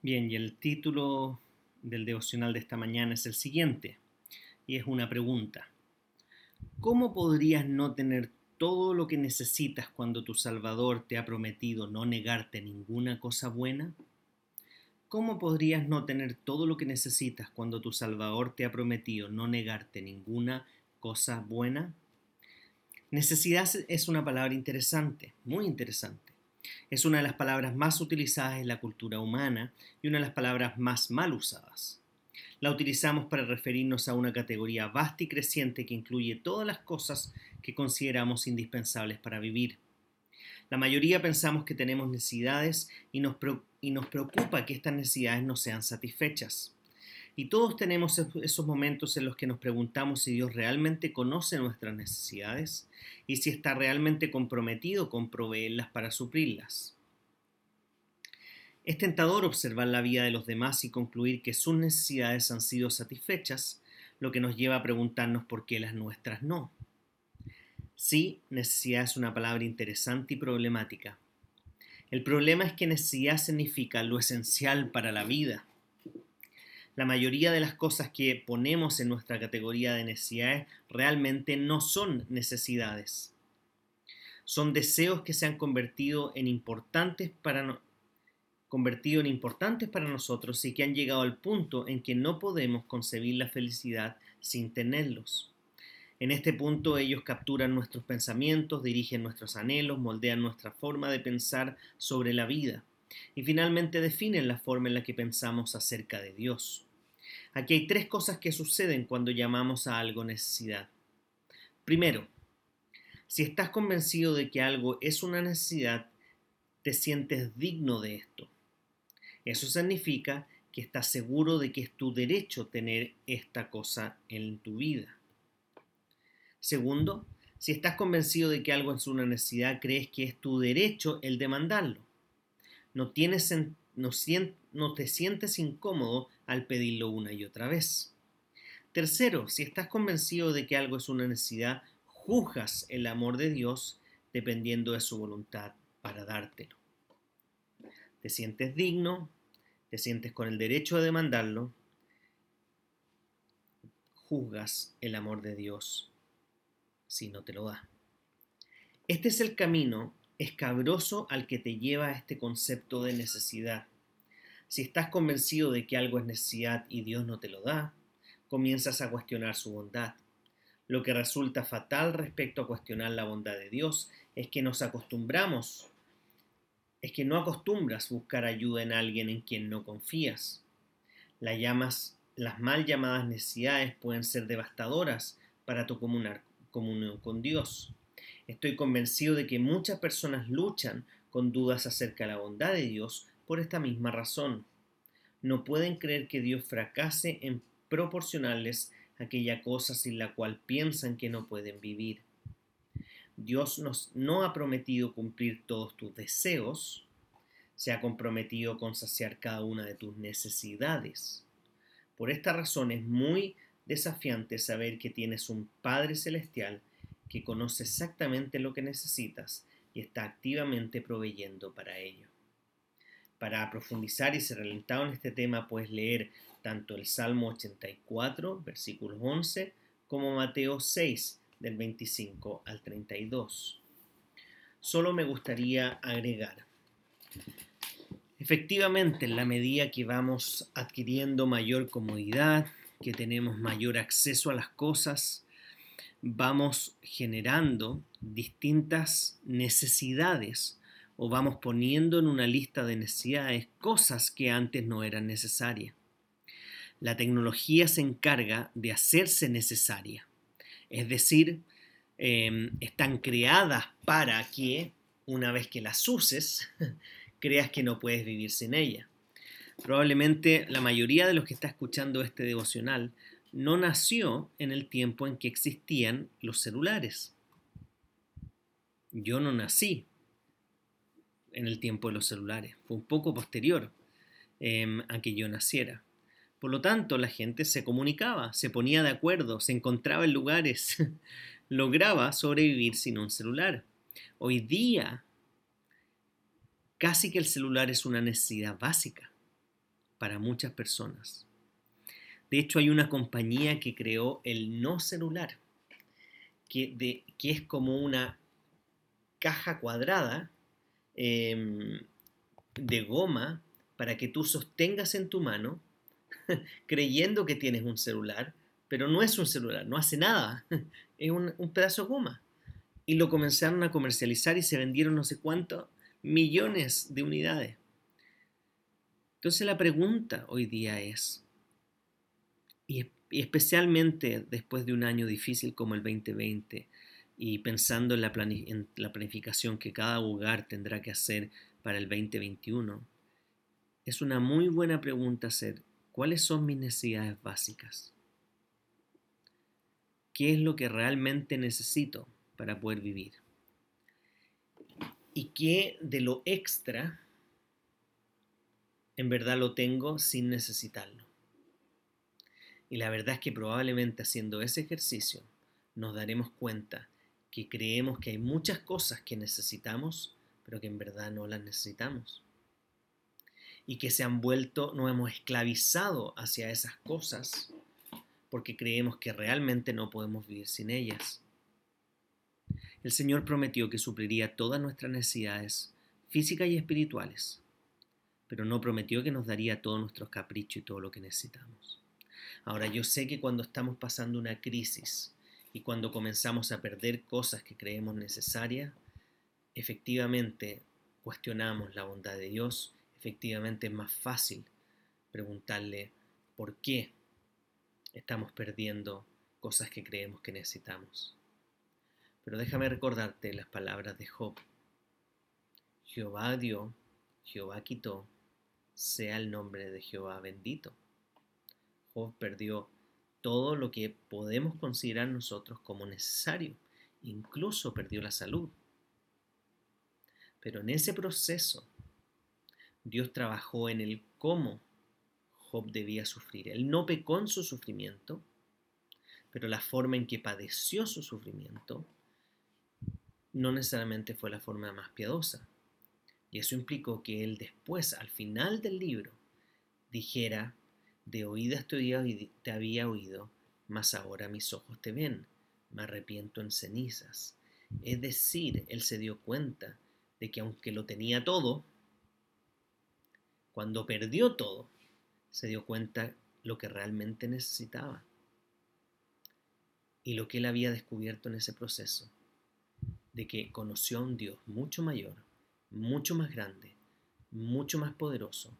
Bien, y el título del devocional de esta mañana es el siguiente, y es una pregunta. ¿Cómo podrías no tener todo lo que necesitas cuando tu Salvador te ha prometido no negarte ninguna cosa buena? ¿Cómo podrías no tener todo lo que necesitas cuando tu Salvador te ha prometido no negarte ninguna cosa buena? Necesidad es una palabra interesante, muy interesante. Es una de las palabras más utilizadas en la cultura humana y una de las palabras más mal usadas. La utilizamos para referirnos a una categoría vasta y creciente que incluye todas las cosas que consideramos indispensables para vivir. La mayoría pensamos que tenemos necesidades y nos, y nos preocupa que estas necesidades no sean satisfechas. Y todos tenemos esos momentos en los que nos preguntamos si Dios realmente conoce nuestras necesidades y si está realmente comprometido con proveerlas para suplirlas. Es tentador observar la vida de los demás y concluir que sus necesidades han sido satisfechas, lo que nos lleva a preguntarnos por qué las nuestras no. Sí, necesidad es una palabra interesante y problemática. El problema es que necesidad significa lo esencial para la vida la mayoría de las cosas que ponemos en nuestra categoría de necesidades realmente no son necesidades. Son deseos que se han convertido en importantes para convertido en importantes para nosotros y que han llegado al punto en que no podemos concebir la felicidad sin tenerlos. En este punto ellos capturan nuestros pensamientos, dirigen nuestros anhelos, moldean nuestra forma de pensar sobre la vida y finalmente definen la forma en la que pensamos acerca de Dios. Aquí hay tres cosas que suceden cuando llamamos a algo necesidad. Primero, si estás convencido de que algo es una necesidad, te sientes digno de esto. Eso significa que estás seguro de que es tu derecho tener esta cosa en tu vida. Segundo, si estás convencido de que algo es una necesidad, crees que es tu derecho el demandarlo. No tienes no, te sientes incómodo al pedirlo una y otra vez. Tercero, si estás convencido de que algo es una necesidad, juzgas el amor de Dios dependiendo de su voluntad para dártelo. Te sientes digno, te sientes con el derecho de demandarlo, juzgas el amor de Dios si no te lo da. Este es el camino escabroso al que te lleva este concepto de necesidad. Si estás convencido de que algo es necesidad y Dios no te lo da, comienzas a cuestionar su bondad. Lo que resulta fatal respecto a cuestionar la bondad de Dios es que nos acostumbramos, es que no acostumbras buscar ayuda en alguien en quien no confías. Las mal llamadas necesidades pueden ser devastadoras para tu comunión con Dios. Estoy convencido de que muchas personas luchan con dudas acerca de la bondad de Dios por esta misma razón. No pueden creer que Dios fracase en proporcionarles aquella cosa sin la cual piensan que no pueden vivir. Dios nos no ha prometido cumplir todos tus deseos, se ha comprometido con saciar cada una de tus necesidades. Por esta razón es muy desafiante saber que tienes un Padre Celestial que conoce exactamente lo que necesitas y está activamente proveyendo para ello. Para profundizar y ser alentado en este tema puedes leer tanto el Salmo 84, versículos 11, como Mateo 6, del 25 al 32. Solo me gustaría agregar, efectivamente, en la medida que vamos adquiriendo mayor comodidad, que tenemos mayor acceso a las cosas, vamos generando distintas necesidades o vamos poniendo en una lista de necesidades cosas que antes no eran necesarias. La tecnología se encarga de hacerse necesaria. Es decir, em, están creadas para que una vez que las uses, creas que no puedes vivir sin ella. Probablemente la mayoría de los que está escuchando este devocional no nació en el tiempo en que existían los celulares. Yo no nací en el tiempo de los celulares, fue un poco posterior em, a que yo naciera. Por lo tanto, la gente se comunicaba, se ponía de acuerdo, se encontraba en lugares, lograba sobrevivir sin un celular. Hoy día, casi que el celular es una necesidad básica para muchas personas. De hecho, hay una compañía que creó el no celular, que, es como una caja cuadrada em, de goma para que tú sostengas en tu mano, creyendo que tienes un celular, pero no es un celular, no hace nada, es un, un pedazo de goma. Y lo comenzaron a comercializar y se vendieron no sé cuántos millones de unidades. Entonces la pregunta hoy día es, y, especialmente después de un año difícil como el 2020, y pensando en la, en la planificación que cada hogar tendrá que hacer para el 2021, es una muy buena pregunta hacer, ¿cuáles son mis necesidades básicas? ¿Qué es lo que realmente necesito para poder vivir? ¿Y qué de lo extra en verdad lo tengo sin necesitarlo. Y la verdad es que probablemente haciendo ese ejercicio nos daremos cuenta que creemos que hay muchas cosas que necesitamos, pero que en verdad no las necesitamos. Y que se han vuelto, nos hemos esclavizado hacia esas cosas porque creemos que realmente no podemos vivir sin ellas. El Señor prometió que supliría todas nuestras necesidades físicas y espirituales pero no prometió que nos daría todos nuestros caprichos y todo lo que necesitamos. Ahora, yo sé que cuando estamos pasando una crisis y cuando comenzamos a perder cosas que creemos necesarias, efectivamente cuestionamos la bondad de Dios, efectivamente es más fácil preguntarle por qué estamos perdiendo cosas que creemos que necesitamos. Pero déjame recordarte las palabras de Job. Jehová dio, Jehová quitó, sea el nombre de Jehová bendito. Job perdió todo lo que podemos considerar nosotros como necesario, incluso perdió la salud. Pero en ese proceso, Dios trabajó en el cómo Job debía sufrir. Él no pecó en su sufrimiento, pero la forma en que padeció su sufrimiento no necesariamente fue la forma más piadosa. Y eso implicó que él después, al final del libro, dijera, de oídas te había oído, mas ahora mis ojos te ven, me arrepiento en cenizas. Es decir, él se dio cuenta de que aunque lo tenía todo, cuando perdió todo, se dio cuenta lo que realmente necesitaba. Y lo que él había descubierto en ese proceso, de que conoció a un Dios mucho mayor, mucho más grande, mucho más poderoso,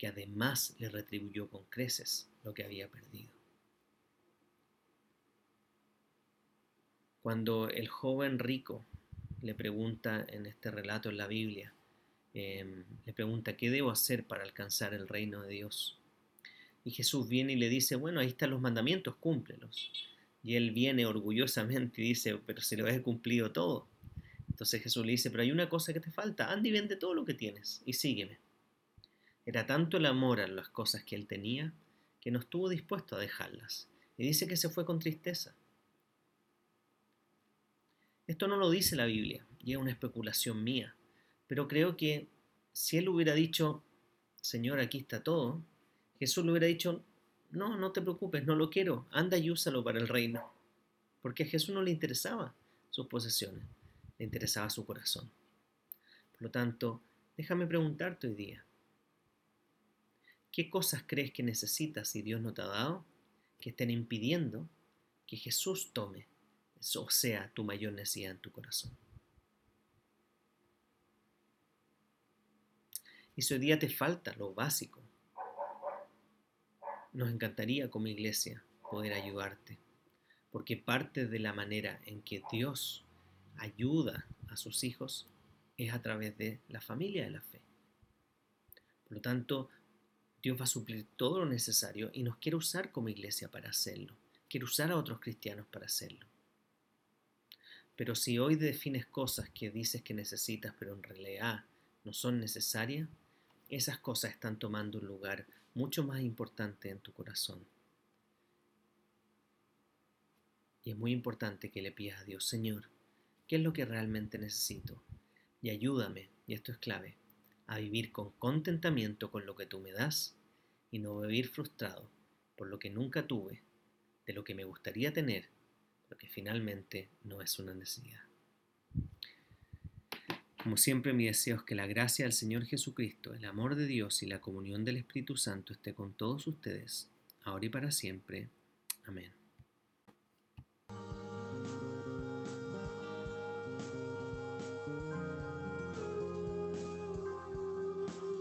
que además le retribuyó con creces lo que había perdido. Cuando el joven rico le pregunta en este relato en la Biblia, em, le pregunta, ¿qué debo hacer para alcanzar el reino de Dios? Y Jesús viene y le dice, bueno, ahí están los mandamientos, cúmplelos. Y él viene orgullosamente y dice, pero si lo he cumplido todo. Entonces Jesús le dice, pero hay una cosa que te falta, anda y vende todo lo que tienes y sígueme. Era tanto el amor a las cosas que él tenía que no estuvo dispuesto a dejarlas. Y dice que se fue con tristeza. Esto no lo dice la Biblia, y es una especulación mía, pero creo que si él hubiera dicho, Señor, aquí está todo, Jesús le hubiera dicho, no, no te preocupes, no lo quiero, anda y úsalo para el reino, porque a Jesús no le interesaba sus posesiones le interesaba su corazón. Por lo tanto, déjame preguntarte hoy día, ¿qué cosas crees que necesitas y Dios no te ha dado que estén impidiendo que Jesús tome, o sea, tu mayor necesidad en tu corazón? Y si hoy día te falta lo básico, nos encantaría como iglesia poder ayudarte, porque parte de la manera en que Dios ayuda a sus hijos es a través de la familia de la fe. Por lo tanto, Dios va a suplir todo lo necesario y nos quiere usar como iglesia para hacerlo. Quiere usar a otros cristianos para hacerlo. Pero si hoy defines cosas que dices que necesitas, pero en realidad no son necesarias, esas cosas están tomando un lugar mucho más importante en tu corazón. Y es muy importante que le pidas a Dios, Señor, ¿qué es lo que realmente necesito? Y ayúdame, y esto es clave, a vivir con contentamiento con lo que tú me das y no vivir frustrado por lo que nunca tuve, de lo que me gustaría tener, pero que finalmente no es una necesidad. Como siempre mi deseo es que la gracia del Señor Jesucristo, el amor de Dios y la comunión del Espíritu Santo esté con todos ustedes, ahora y para siempre. Amén.